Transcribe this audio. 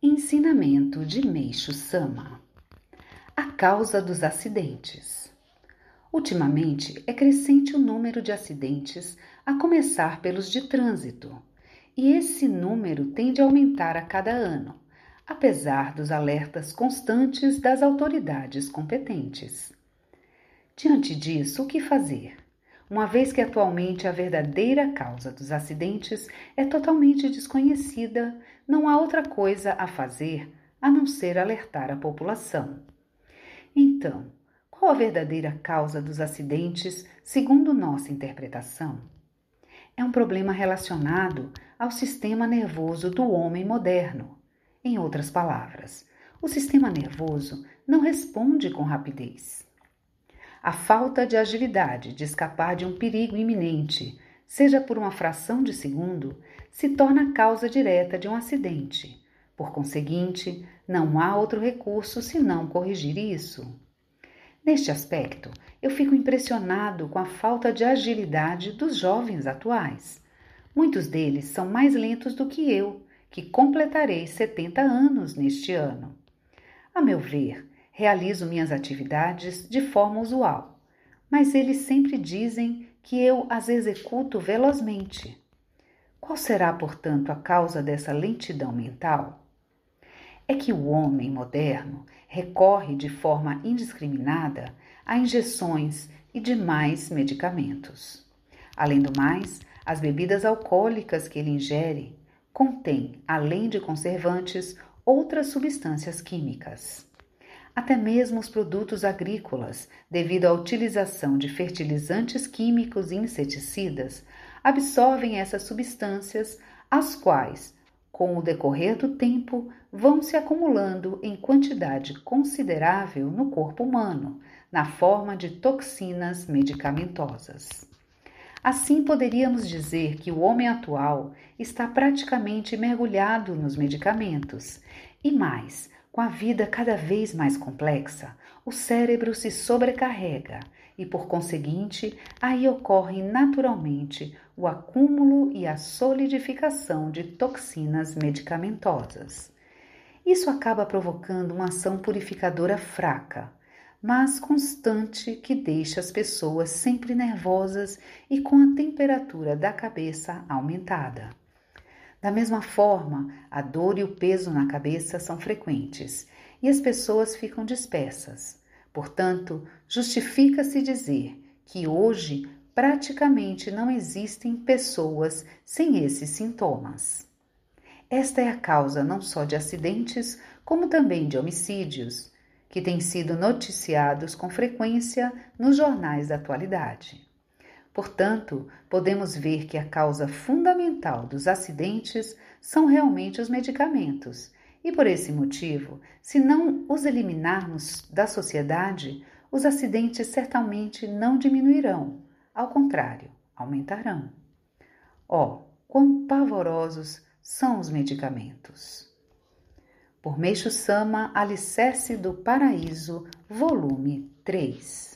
Ensinamento de Meixo Sama A causa dos acidentes. Ultimamente é crescente o número de acidentes, a começar pelos de trânsito, e esse número tende a aumentar a cada ano, apesar dos alertas constantes das autoridades competentes. Diante disso, o que fazer? Uma vez que atualmente a verdadeira causa dos acidentes é totalmente desconhecida, não há outra coisa a fazer a não ser alertar a população. Então, qual a verdadeira causa dos acidentes, segundo nossa interpretação? É um problema relacionado ao sistema nervoso do homem moderno. Em outras palavras, o sistema nervoso não responde com rapidez. A falta de agilidade de escapar de um perigo iminente, seja por uma fração de segundo, se torna causa direta de um acidente. Por conseguinte, não há outro recurso senão corrigir isso. Neste aspecto, eu fico impressionado com a falta de agilidade dos jovens atuais. Muitos deles são mais lentos do que eu, que completarei 70 anos neste ano. A meu ver, realizo minhas atividades de forma usual, mas eles sempre dizem que eu as executo velozmente. Qual será, portanto, a causa dessa lentidão mental? É que o homem moderno recorre de forma indiscriminada a injeções e demais medicamentos. Além do mais, as bebidas alcoólicas que ele ingere contêm, além de conservantes, outras substâncias químicas. Até mesmo os produtos agrícolas, devido à utilização de fertilizantes químicos e inseticidas, absorvem essas substâncias, as quais, com o decorrer do tempo, vão se acumulando em quantidade considerável no corpo humano, na forma de toxinas medicamentosas. Assim, poderíamos dizer que o homem atual está praticamente mergulhado nos medicamentos e mais, com a vida cada vez mais complexa, o cérebro se sobrecarrega e, por conseguinte, aí ocorre naturalmente o acúmulo e a solidificação de toxinas medicamentosas. Isso acaba provocando uma ação purificadora fraca, mas constante que deixa as pessoas sempre nervosas e com a temperatura da cabeça aumentada. Da mesma forma, a dor e o peso na cabeça são frequentes e as pessoas ficam dispersas. Portanto, justifica-se dizer que hoje praticamente não existem pessoas sem esses sintomas. Esta é a causa não só de acidentes, como também de homicídios, que têm sido noticiados com frequência nos jornais da atualidade. Portanto, podemos ver que a causa fundamental dos acidentes são realmente os medicamentos, e por esse motivo, se não os eliminarmos da sociedade, os acidentes certamente não diminuirão, ao contrário, aumentarão. Oh, quão pavorosos são os medicamentos! Por Meixo Sama, Alicerce do Paraíso, volume 3